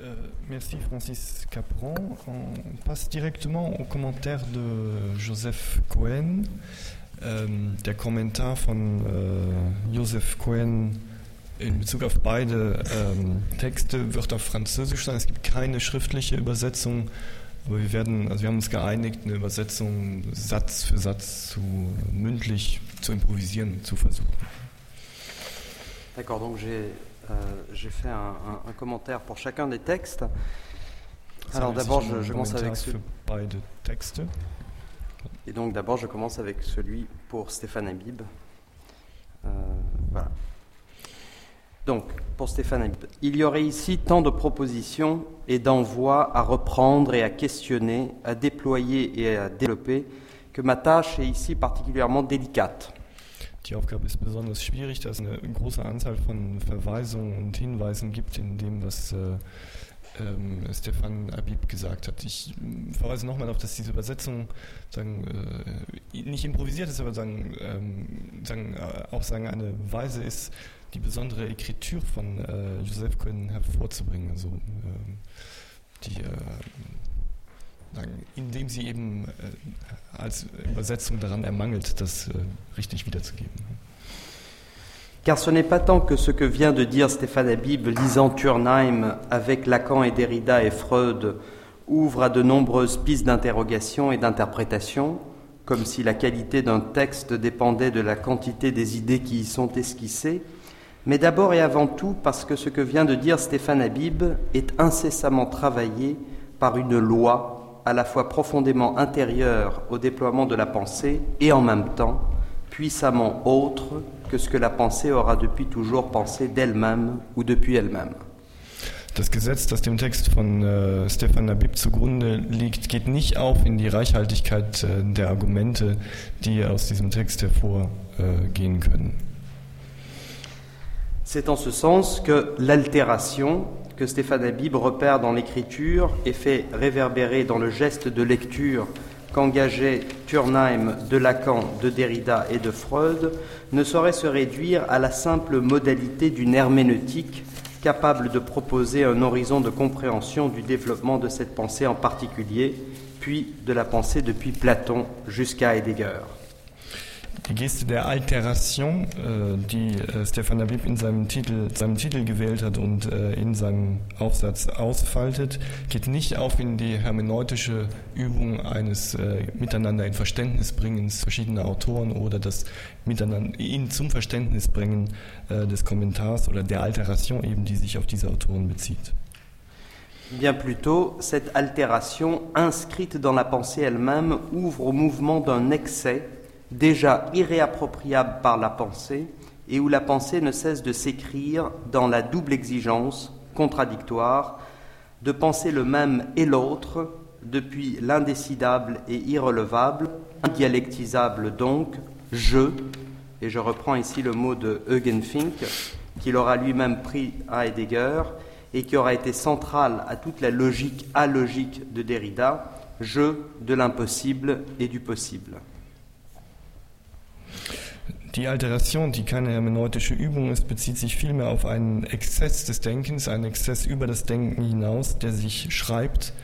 Euh, merci Francis Capron. On passe directement au commentaire de Joseph Cohen. Ähm, der Kommentar von äh, Joseph Cohen in Bezug auf beide ähm, Texte wird auf Französisch sein. Es gibt keine schriftliche Übersetzung, aber wir werden, also wir haben uns geeinigt, eine Übersetzung Satz für Satz zu mündlich zu improvisieren zu versuchen. D'accord, donc j'ai euh, fait un, un, un, commentaire pour chacun des textes. Alors d'abord, je, je commence avec ce... beide Texte. Et donc d'abord, je commence avec celui pour Stéphane Habib. Euh, voilà. Donc, pour Stéphane Habib, il y aurait ici tant de propositions et d'envois à reprendre et à questionner, à déployer et à développer, que ma tâche est ici particulièrement délicate. Die Aufgabe ist besonders schwierig, da es eine große Anzahl von Verweisungen und Hinweisen gibt in dem, was äh, ähm, Stefan Abib gesagt hat. Ich verweise nochmal darauf, dass diese Übersetzung sagen, äh, nicht improvisiert ist, aber sagen, ähm, sagen, äh, auch sagen, eine Weise ist, die besondere Ekritur von äh, Joseph Cohen hervorzubringen. Also, ähm, die, äh, sagen, indem sie eben äh, als Übersetzung daran ermangelt, das richtig wiederzugeben. Car ce n'est pas tant que ce que vient de dire Stéphane Habib, lisant Turnheim avec Lacan et Derrida et Freud, ouvre à de nombreuses pistes d'interrogation et d'interprétation, comme si la qualité d'un texte dépendait de la quantité des idées qui y sont esquissées, mais d'abord et avant tout parce que ce que vient de dire Stéphane Habib est incessamment travaillé par une loi à la fois profondément intérieure au déploiement de la pensée et en même temps puissamment autre que ce que la pensée aura depuis toujours pensé d'elle-même ou depuis elle-même. Das Gesetz, das dem Text von äh, Stefan Nabib zugrunde liegt, geht nicht auf in die Reichhaltigkeit äh, der Argumente, die aus diesem Text hervorgehen können. C'est en ce sens que l'altération que Stéphane Habib repère dans l'écriture et fait réverbérer dans le geste de lecture qu'engageait Turnheim de Lacan, de Derrida et de Freud ne saurait se réduire à la simple modalité d'une herméneutique capable de proposer un horizon de compréhension du développement de cette pensée en particulier, puis de la pensée depuis Platon jusqu'à Heidegger. Die Geste der Alteration, äh, die äh, Stefan Habib in seinem Titel, seinem Titel gewählt hat und äh, in seinem Aufsatz ausfaltet, geht nicht auf in die hermeneutische Übung eines Miteinander in Verständnis bringens verschiedener Autoren oder das Miteinander in zum Verständnis bringen des Kommentars oder der Alteration eben, die sich auf diese Autoren bezieht. Bien plutôt, cette altération inscrite dans la pensée elle-même ouvre au mouvement d'un excès déjà irréappropriable par la pensée et où la pensée ne cesse de s'écrire dans la double exigence contradictoire de penser le même et l'autre depuis l'indécidable et irrelevable, indialectisable donc, je, et je reprends ici le mot de Eugen Fink, qu'il aura lui-même pris à Heidegger et qui aura été central à toute la logique alogique de Derrida, je de l'impossible et du possible. Die Alteration, die keine hermeneutische Übung ist, bezieht sich vielmehr auf einen Exzess des Denkens, einen Exzess über das Denken hinaus, der sich schreibt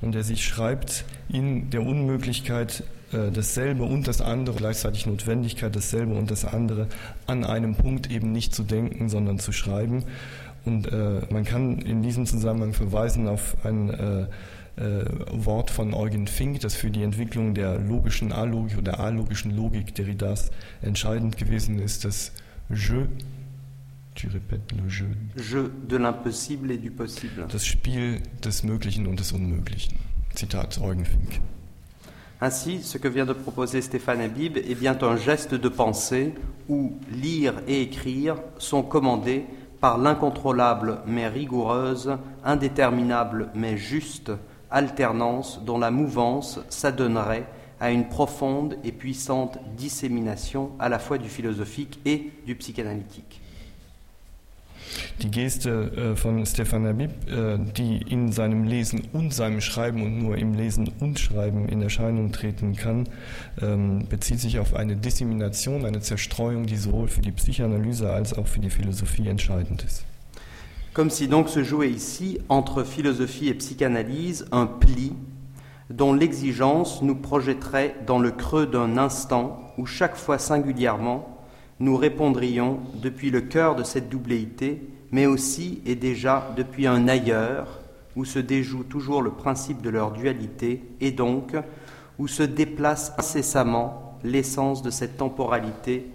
und der sich schreibt in der Unmöglichkeit, äh, dasselbe und das andere, gleichzeitig Notwendigkeit, dasselbe und das andere an einem Punkt eben nicht zu denken, sondern zu schreiben. Und äh, man kann in diesem Zusammenhang verweisen auf ein äh, Wort von Eugen Fink, das für die Entwicklung der logischen A-Logik oder alogischen Logik Derridas entscheidend gewesen ist, das Je, tu répètes le jeu. Jeu de l'impossible et du possible. Das Spiel des Möglichen und des Unmöglichen. Zitat Eugen Fink. Ainsi, ce que vient de proposer Stéphane Habib est bien un geste de pensée où lire et écrire sont commandés par l'incontrôlable mais rigoureuse, indéterminable mais juste, alternance dont la mouvance s'adonnerait à une profonde et puissante dissémination à la fois du philosophique et du psychanalytique. Die Geste äh, von Stefan Habib, äh, die in seinem Lesen und seinem Schreiben und nur im Lesen und Schreiben in Erscheinung treten kann, ähm, bezieht sich auf eine Dissemination, eine Zerstreuung, die sowohl für die Psychoanalyse als auch für die Philosophie entscheidend ist. Comme si donc se jouait ici, entre philosophie et psychanalyse, un pli dont l'exigence nous projetterait dans le creux d'un instant où chaque fois singulièrement nous répondrions depuis le cœur de cette doubléité, mais aussi et déjà depuis un ailleurs où se déjoue toujours le principe de leur dualité et donc où se déplace incessamment l'essence de cette temporalité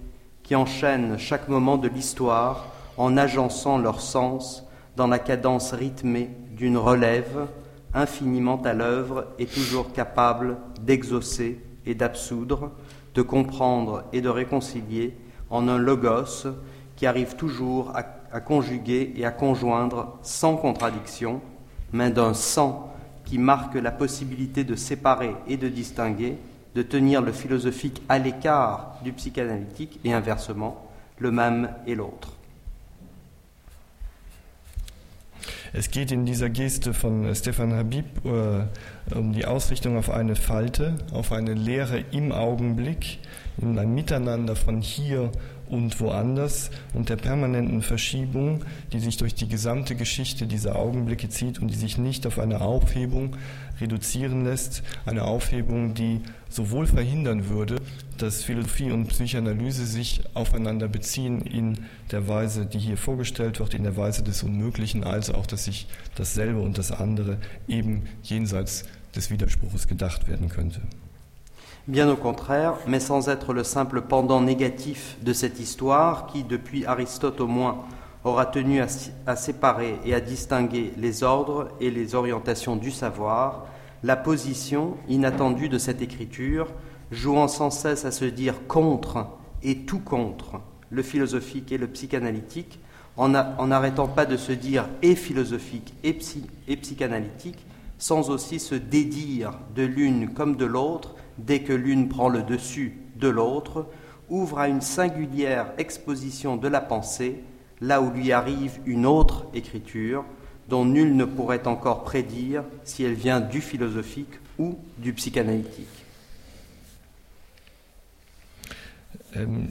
qui enchaîne chaque moment de l'histoire en agençant leur sens dans la cadence rythmée d'une relève infiniment à l'œuvre et toujours capable d'exaucer et d'absoudre, de comprendre et de réconcilier en un logos qui arrive toujours à, conjuguer et à conjoindre sans contradiction, mais d'un sang qui marque la possibilité de séparer et de distinguer, de tenir le philosophique à l'écart du psychanalytique et inversement, le même et l'autre. Es geht in dieser Geste von Stefan Habib äh, um die Ausrichtung auf eine Falte, auf eine Lehre im Augenblick, in ein Miteinander von hier und woanders und der permanenten Verschiebung, die sich durch die gesamte Geschichte dieser Augenblicke zieht und die sich nicht auf eine Aufhebung reduzieren lässt, eine Aufhebung, die sowohl verhindern würde, dass Philosophie und Psychoanalyse sich aufeinander beziehen in der Weise, die hier vorgestellt wird, in der Weise des Unmöglichen, als auch, dass sich dasselbe und das andere eben jenseits des Widerspruches gedacht werden könnte. Bien au contraire, mais sans être le simple pendant négatif de cette histoire qui, depuis Aristote au moins, aura tenu à, séparer et à distinguer les ordres et les orientations du savoir, la position inattendue de cette écriture, jouant sans cesse à se dire contre et tout contre le philosophique et le psychanalytique, en n'arrêtant pas de se dire et philosophique et psychanalytique, sans aussi se dédire de l'une comme de l'autre, dès que l'une prend le dessus de l'autre, ouvre à une singulière exposition de la pensée, là où lui arrive une autre écriture, dont nul ne pourrait encore prédire si elle vient du philosophique ou du psychanalytique.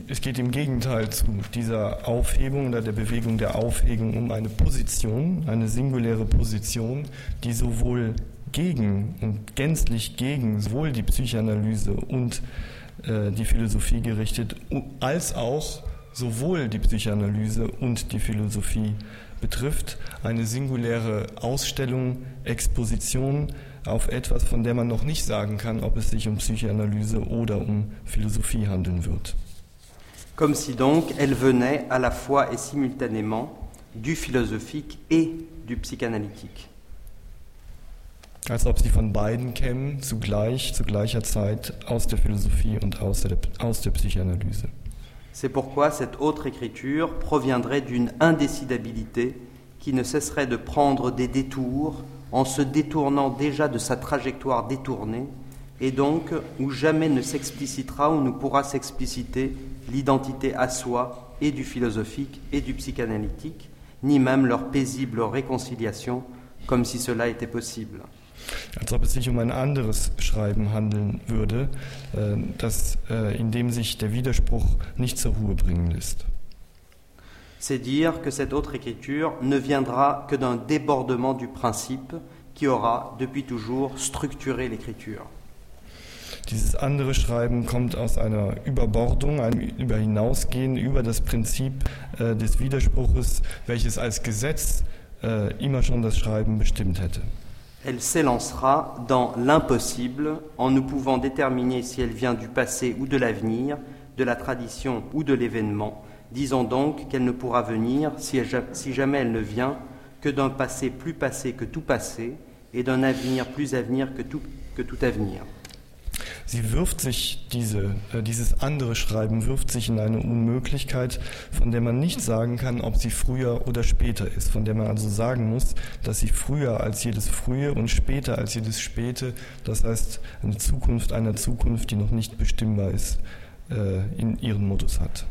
Es geht im Gegenteil zu dieser Aufhebung oder der Bewegung der Aufhebung um eine Position, eine singuläre Position, die sowohl gegen und gänzlich gegen sowohl die Psychoanalyse und äh, die Philosophie gerichtet, als auch sowohl die Psychoanalyse und die Philosophie betrifft, eine singuläre Ausstellung, Exposition auf etwas, von der man noch nicht sagen kann, ob es sich um Psychoanalyse oder um Philosophie handeln wird. Comme si donc elle venait à la fois et simultanément du philosophique et du psychanalytique. Als ob sie von beiden kämen, zugleich, zu gleicher Zeit, aus der Philosophie und aus der, aus der Psychanalyse. C'est pourquoi cette autre écriture proviendrait d'une indécidabilité qui ne cesserait de prendre des détours en se détournant déjà de sa trajectoire détournée, et donc où jamais ne s'explicitera ou ne pourra s'expliciter l'identité à soi et du philosophique et du psychanalytique, ni même leur paisible réconciliation, comme si cela était possible. als ob es sich um ein anderes Schreiben handeln würde, äh, das, äh, in dem sich der Widerspruch nicht zur Ruhe bringen lässt. C'est dire que cette autre écriture ne viendra que d'un débordement du principe qui aura depuis toujours structuré l'écriture. Dieses andere Schreiben kommt aus einer Überbordung, einem Überhinausgehen über das Prinzip äh, des Widerspruches, welches als Gesetz äh, immer schon das Schreiben bestimmt hätte. elle s'élancera dans l'impossible en ne pouvant déterminer si elle vient du passé ou de l'avenir, de la tradition ou de l'événement. Disons donc qu'elle ne pourra venir, si, jamais elle ne vient, que d'un passé plus passé que tout passé et d'un avenir plus avenir que tout avenir. Sie wirft sich diese, äh, dieses andere Schreiben wirft sich in eine Unmöglichkeit, von der man nicht sagen kann, ob sie früher oder später ist, von der man also sagen muss, dass sie früher als jedes Frühe und später als jedes Späte, das heißt eine Zukunft einer Zukunft, die noch nicht bestimmbar ist, äh, in ihren Modus hat.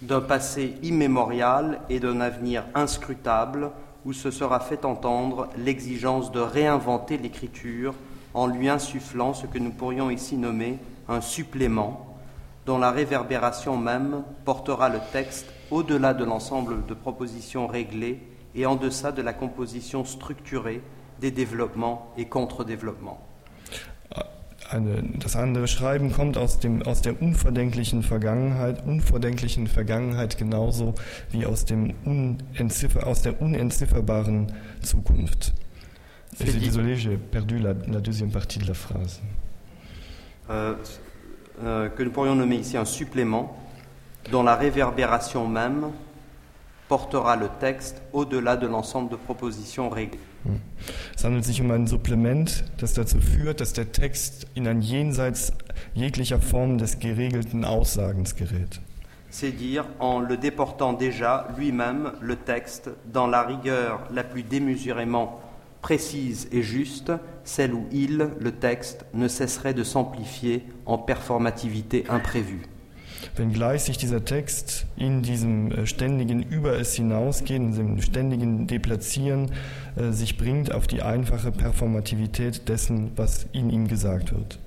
D'un passé immémorial et d'un avenir inscrutable où se sera fait entendre l'exigence de réinventer l'écriture en lui insufflant ce que nous pourrions ici nommer un supplément, dont la réverbération même portera le texte au-delà de l'ensemble de propositions réglées et en deçà de la composition structurée des développements et contre-développements. Eine, das andere Schreiben kommt aus, dem, aus der unverdenklichen Vergangenheit genauso wie aus, dem unentziffer, aus der unentzifferbaren Zukunft. Désolé, j'ai perdu la, la, deuxième partie de la phrase. Euh, euh, que nous pourrions nommer ici un supplément dont la réverbération même portera le texte au-delà de l'ensemble de propositions réglées. Hm. Es handelt sich um ein Supplement, das dazu führt, dass der Text in ein Jenseits jeglicher Form des geregelten Aussagens gerät. C'est dire en le déportant déjà lui-même le texte dans la rigueur la plus démesurément précise et juste, celle où il, le texte, ne cesserait de s'amplifier en performativité imprévue. wenngleich sich dieser Text in diesem äh, ständigen Über es hinausgehen, in diesem ständigen Deplatzieren äh, sich bringt auf die einfache Performativität dessen, was in ihm gesagt wird.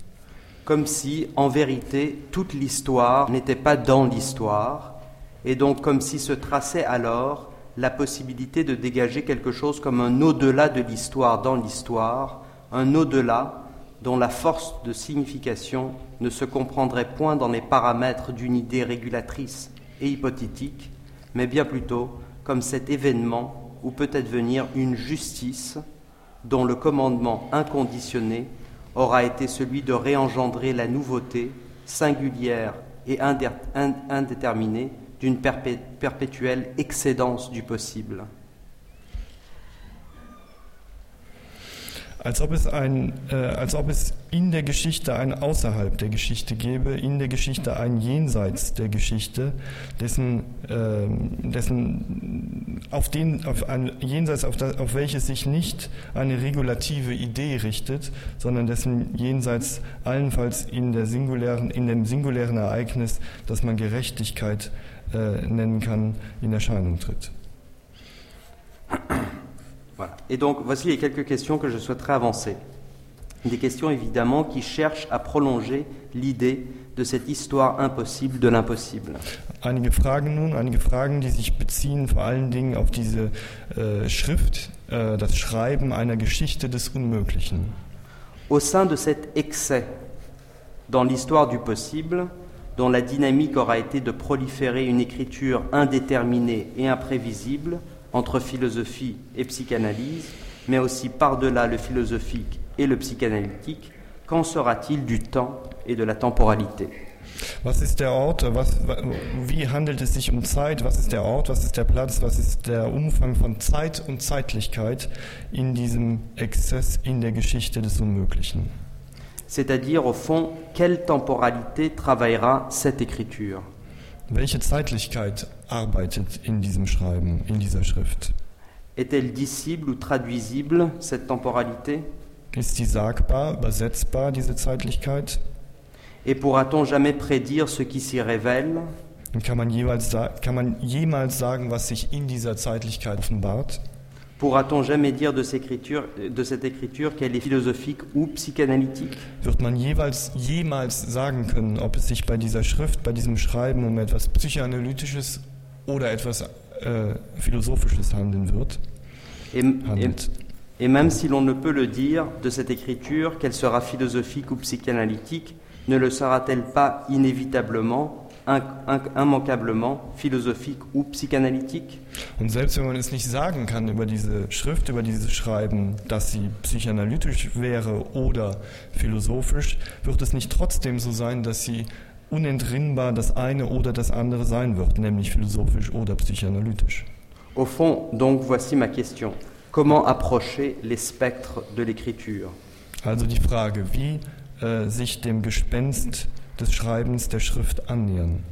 Comme si, en vérité, toute l'histoire n'était pas dans l'histoire, et donc comme si se traçait alors la possibilité de dégager quelque chose comme un au-delà de l'histoire dans l'histoire, un au-delà dont la force de signification ne se comprendrait point dans les paramètres d'une idée régulatrice et hypothétique, mais bien plutôt comme cet événement où peut advenir une justice dont le commandement inconditionné aura été celui de réengendrer la nouveauté singulière et indéterminée d'une perpétuelle excédence du possible. als ob es, ein, äh, als ob es in der Geschichte ein Außerhalb der Geschichte gäbe, in der Geschichte ein Jenseits der Geschichte, dessen, äh, dessen auf den, auf ein Jenseits, auf, das, auf welches sich nicht eine regulative Idee richtet, sondern dessen Jenseits allenfalls in, der singulären, in dem singulären Ereignis, das man Gerechtigkeit äh, nennen kann, in Erscheinung tritt. Voilà. Et donc, voici les quelques questions que je souhaiterais avancer. Des questions évidemment qui cherchent à prolonger l'idée de cette histoire impossible de l'impossible. Einige Fragen nun, einige Fragen, die sich beziehen vor allen Dingen auf diese äh, Schrift, äh, das Schreiben einer Geschichte des Unmöglichen. Au sein de cet excès dans l'histoire du possible, dont la dynamique aura été de proliférer une écriture indéterminée et imprévisible, entre philosophie et psychanalyse, mais aussi par-delà le philosophique et le psychanalytique, qu'en sera-t-il du temps et de la temporalité? Was ist der Ort? Was, wie? C'est-à-dire, au fond, quelle temporalité travaillera cette écriture? Welche Zeitlichkeit arbeitet in diesem Schreiben, in dieser Schrift? Est-elle dissible ou traduisible, cette temporalité? Ist sie sagbar, übersetzbar, diese Zeitlichkeit? Et pourra-t-on jamais prédire ce qui s'y révèle? Und kann man, jeweils, kann man jemals sagen, was sich in dieser Zeitlichkeit offenbart? Pourra-t-on jamais dire de, de cette écriture qu'elle est philosophique ou psychanalytique? Wird man jeweils jemals sagen können, ob es sich bei dieser Schrift, bei diesem Schreiben um etwas psychoanalytisches oder etwas äh, philosophisches handeln wird? Et, et, et même si l'on ne peut le dire de cette écriture qu'elle sera philosophique ou psychanalytique, ne le sera-t-elle pas inévitablement? Immanquablement philosophique ou psychanalytique Und selbst wenn man es nicht sagen kann über diese Schrift, über dieses Schreiben, dass sie psychanalytisch wäre oder philosophisch, wird es nicht trotzdem so sein, dass sie unentrinnbar das eine oder das andere sein wird, nämlich philosophisch oder psychanalytisch. Au fond, donc voici ma question. Comment approcher les spectres de l'écriture Also die Frage, wie äh, sich dem Gespenst des Schreibens der Schrift annähern.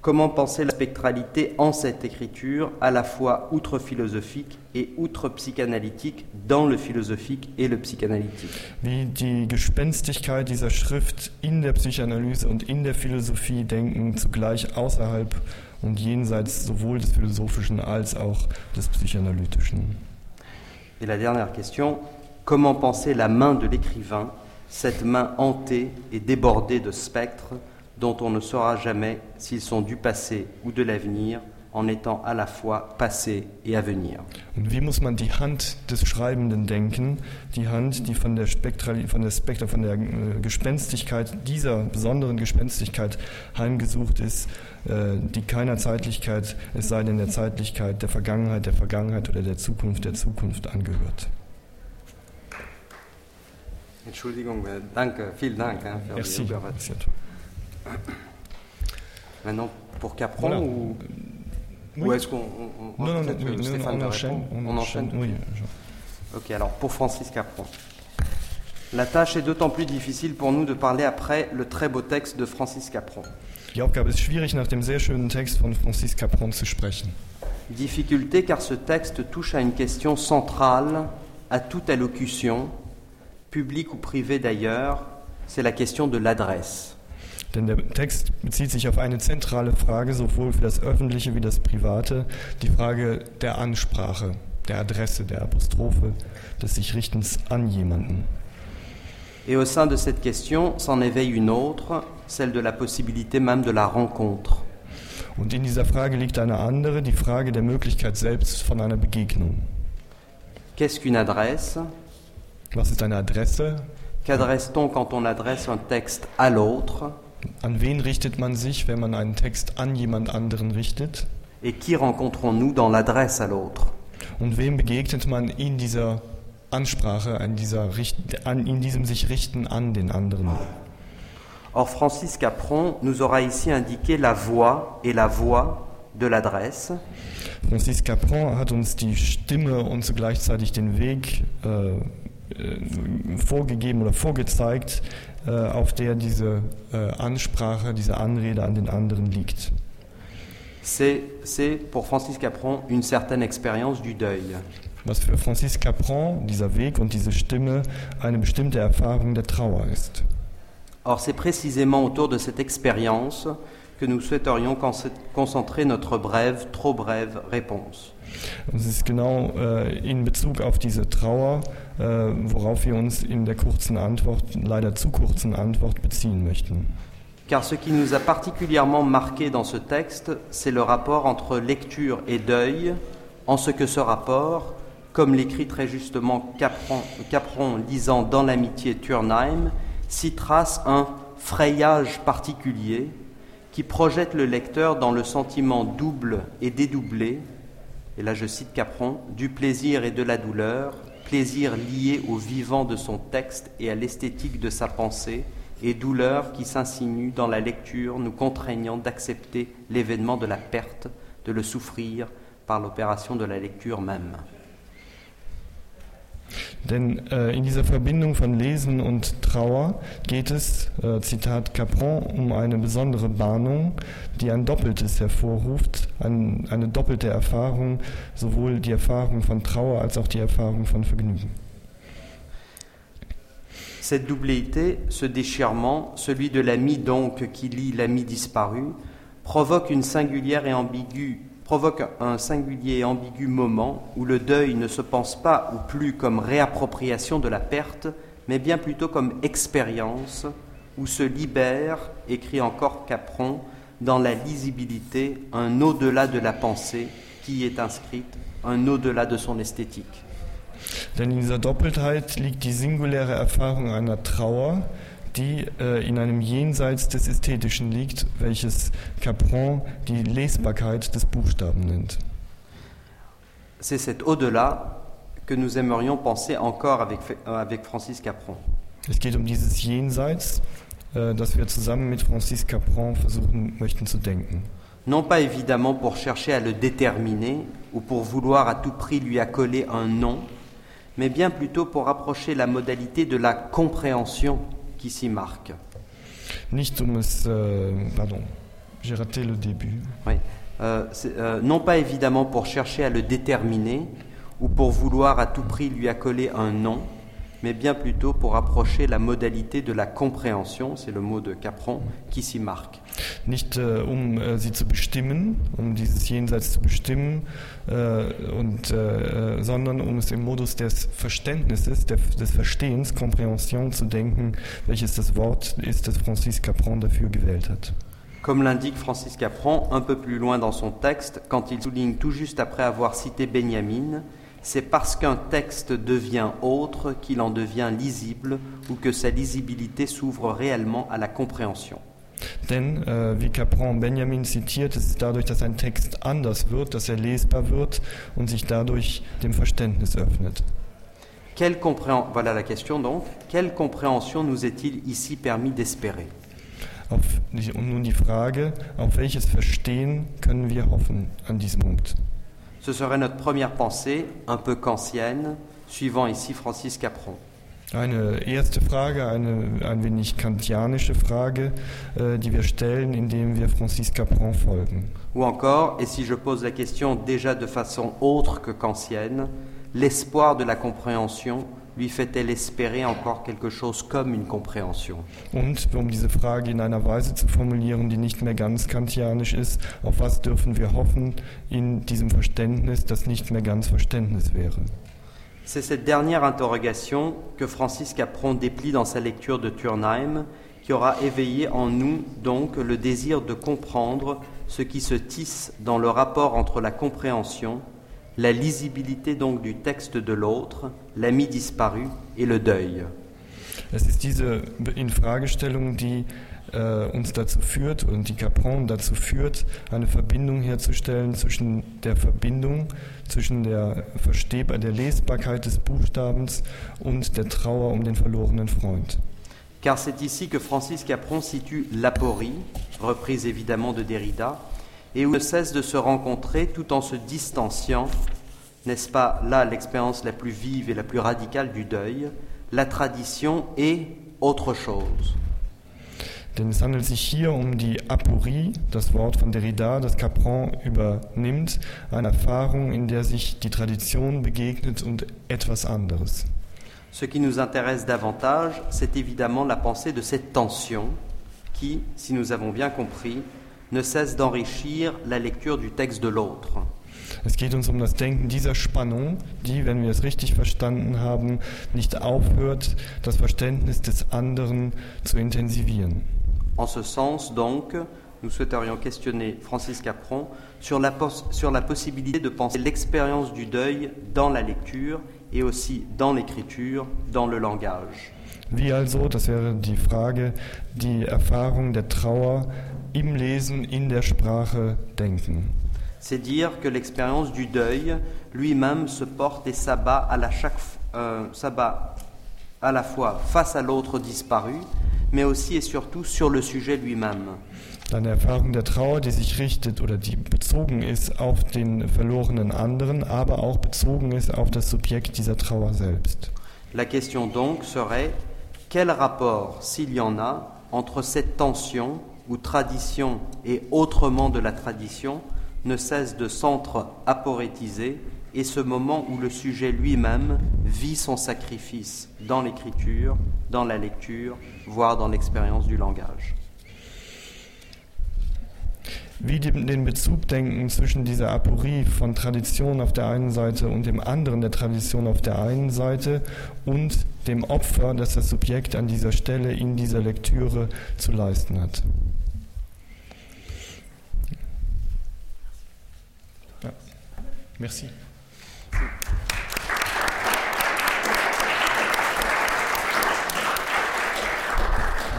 Comment penser la spectralité en cette écriture, à la fois outre-philosophique et outre-psychanalytique, dans le philosophique et le psychanalytique? Wie die Gespenstigkeit dieser Schrift in der Psychanalyse und in der Philosophie denken, zugleich außerhalb und jenseits sowohl des Philosophischen als auch des Psychanalytischen. Et la dernière question, comment penser la main de l'écrivain cette main hantée et débordée de spectres dont on ne saura jamais s'ils sont du passé ou de l'avenir, en étant à la fois passé et à venir. Und wie muss man die Hand des Schreibenden denken? Die Hand, die von der, Spektral von der, Spektra von der äh, Gespenstigkeit, dieser besonderen Gespenstigkeit heimgesucht ist, äh, die keiner Zeitlichkeit, es sei denn der Zeitlichkeit der Vergangenheit, der Vergangenheit oder der Zukunft, der Zukunft angehört. Entschuldigung, äh, danke, vielen Dank. Hein, Merci. Merci à toi. Maintenant, pour Capron Voilà. ou, ou Oui. est-ce qu'on on- on- Non, non, non, oui, Stéphane on enchaîne. répondre On enchaîne. Oui, je- Ok, alors pour Francis Capron. La tâche est d'autant plus difficile pour nous de parler après le très beau texte de Francis Capron. Die Aufgabe ist schwierig, nach dem sehr schönen Text von Francis Capron zu sprechen. Difficulté car ce texte touche à une question centrale à toute allocution, publique ou privée d'ailleurs, c'est la question de l'adresse. Denn der Text bezieht sich auf eine zentrale Frage, sowohl für das Öffentliche wie das Private, die Frage der Ansprache, der Adresse, der Apostrophe, des sich Richtens an jemanden. Et au sein de cette question s'en éveille une autre, celle de la possibilité même de la rencontre. Und in dieser Frage liegt eine andere, die Frage der Möglichkeit selbst von einer Begegnung. Qu'est-ce qu'une adresse Was ist eine Adresse? Qu'adresse-t-on quand on adresse un texte à l'autre An wen richtet man sich, wenn man einen Text an jemand anderen richtet? Et qui rencontrons-nous dans l'adresse à l'autre Und wem begegnet man in dieser Ansprache, in, dieser Richt an, in diesem sich richten an den anderen? Or, Francis Capron nous aura ici indiqué la voie et la voie de l'adresse, Francis Capron hat uns die Stimme und gleichzeitig den Weg äh, vorgegeben oder vorgezeigt, äh, auf der diese äh, Ansprache, diese Anrede an den anderen liegt. c'est, c'est pour Francis Capron une certaine expérience du deuil. Was für Francis Capron, dieser Weg und diese Stimme, eine bestimmte Erfahrung der Trauer ist. Or, c'est précisément autour de cette expérience que nous souhaiterions con- concentrer notre brève, trop brève réponse. Es ist genau äh, in Bezug auf diese Trauer, äh, worauf wir uns in der kurzen Antwort, leider zu kurzen Antwort beziehen möchten. Car ce qui nous a particulièrement marqué dans ce texte, c'est le rapport entre lecture et deuil, en ce que ce rapport, comme l'écrit très justement Capron, Capron lisant dans l'amitié Turnheim, s'y trace un frayage particulier qui projette le lecteur dans le sentiment double et dédoublé, et là je cite Capron, du plaisir et de la douleur, plaisir lié au vivant de son texte et à l'esthétique de sa pensée, et douleur qui s'insinue dans la lecture, nous contraignant d'accepter l'événement de la perte, de le souffrir par l'opération de la lecture même. Denn äh, in dieser Verbindung von Lesen und Trauer geht es, äh, Zitat Capron, um eine besondere Bahnung, die ein Doppeltes hervorruft, ein, eine doppelte Erfahrung, sowohl die Erfahrung von Trauer als auch die Erfahrung von Vergnügen. Cette doubléité, ce déchirement, celui de l'ami donc qui lit l'ami disparu, provoque une singulière et ambiguë provoque un singulier et ambigu moment où le deuil ne se pense pas ou plus comme réappropriation de la perte, mais bien plutôt comme expérience, où se libère, écrit encore Capron, dans la lisibilité un au-delà de la pensée qui y est inscrite, un au-delà de son esthétique. Doppeltheit Trauer, die äh, in einem Jenseits des Ästhetischen liegt, welches Capron die Lesbarkeit des Buchstaben nennt. C'est cet au-delà que nous aimerions penser encore avec, avec Francis Capron. Es geht um dieses Jenseits, äh, das wir zusammen mit Francis Capron versuchen möchten zu denken. Non pas évidemment pour chercher à le déterminer ou pour vouloir à tout prix lui accoler un nom, mais bien plutôt pour rapprocher la modalité de la compréhension qui s'y marque. Nicht um es, äh, pardon, j'ai raté le début. Oui. Euh, euh, non pas évidemment pour chercher à le déterminer ou pour vouloir à tout prix lui accoler un nom, mais bien plutôt pour approcher la modalité de la compréhension, c'est le mot de Capron, qui s'y marque. Nicht äh, um äh, sie zu bestimmen, um dieses Jenseits zu bestimmen, äh, und, sondern um es im Modus des Verständnisses, der, des Verstehens, Komprehension zu denken, welches das Wort ist, das Francis Capron dafür gewählt hat. Comme l'indique Francis Capron un peu plus loin dans son texte, quand il souligne tout juste après avoir cité Benjamin, c'est parce qu'un texte devient autre qu'il en devient lisible ou que sa lisibilité s'ouvre réellement à la compréhension. Denn, äh, wie Capron Benjamin zitiert, es ist dadurch, dass ein Text anders wird, dass er lesbar wird und sich dadurch dem Verständnis öffnet. Quelle compréhen- voilà la question donc. Quelle compréhension nous est-il ici permis d'espérer? Auf und nun die Frage, auf welches Verstehen können wir hoffen an diesem Punkt? Ce serait notre première pensée, un peu kantienne, suivant ici Francis Capron. Eine erste Frage, eine ein wenig kantianische Frage, äh, die wir stellen, indem wir Francis Capron folgen. Ou encore, et si je pose la question déjà de façon autre que kantienne, l'espoir de la compréhension lui fait-elle espérer encore quelque chose comme une compréhension? Und um diese Frage in einer Weise zu formulieren, die nicht mehr ganz kantianisch ist, auf was dürfen wir hoffen in diesem Verständnis, das nicht mehr ganz Verständnis wäre? C'est cette dernière interrogation que Francis Capron déplie dans sa lecture de Turnheim qui aura éveillé en nous donc le désir de comprendre ce qui se tisse dans le rapport entre la compréhension, la lisibilité donc du texte de l'autre, l'ami disparu et le deuil. Es ist diese Infragestellung, die äh, uns dazu führt und die Capron dazu führt, eine Verbindung herzustellen zwischen der Verbindung, zwischen der Verstehbar, der Lesbarkeit des Buchstabens und der Trauer um den verlorenen Freund. Car c'est ici que Francis Capron situe l'aporie, reprise évidemment de Derrida, et où ne cesse de se rencontrer tout en se distanciant, n'est-ce pas là l'expérience la plus vive et la plus radicale du deuil, la tradition et autre chose. Denn es handelt sich hier um die Aporie, das Wort von Derrida, das Capron übernimmt, eine Erfahrung, in der sich die Tradition begegnet und etwas anderes. Ce qui nous intéresse davantage, c'est évidemment la pensée de cette tension qui, si nous avons bien compris, ne cesse d'enrichir la lecture du texte de l'autre. Es geht uns um das Denken dieser Spannung, die, wenn wir es richtig verstanden haben, nicht aufhört, das Verständnis des anderen zu intensivieren. En ce sens, donc, nous souhaiterions questionner Francis Capron sur la, pos- sur la possibilité de penser l'expérience du deuil dans la lecture et aussi dans l'écriture, dans le langage. Wie also, das wäre die Frage, die Erfahrung der Trauer im Lesen, in der Sprache denken. C'est dire que l'expérience du deuil lui-même se porte et s'abat à la, chaque, euh, s'abat à la fois face à l'autre disparu, mais aussi et surtout sur le sujet lui-même. Eine Erfahrung der Trauer, die sich richtet oder die bezogen ist auf den verlorenen anderen, aber auch bezogen ist auf das Subjekt dieser Trauer selbst. La question donc serait quel rapport, s'il y en a, entre cette tension où tradition et autrement de la tradition ne cesse de s'entre-aporétiser et ce moment où le sujet lui-même vit son sacrifice dans l'écriture, dans la lecture, voire dans l'expérience du langage. Wie den Bezug denken zwischen dieser Aporie von Tradition auf der einen Seite und dem anderen der Tradition auf der einen Seite und dem Opfer, das das Subjekt an dieser Stelle in dieser Lektüre zu leisten hat. Merci.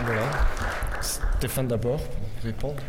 Voilà. Stéphane d'abord, pour répondre.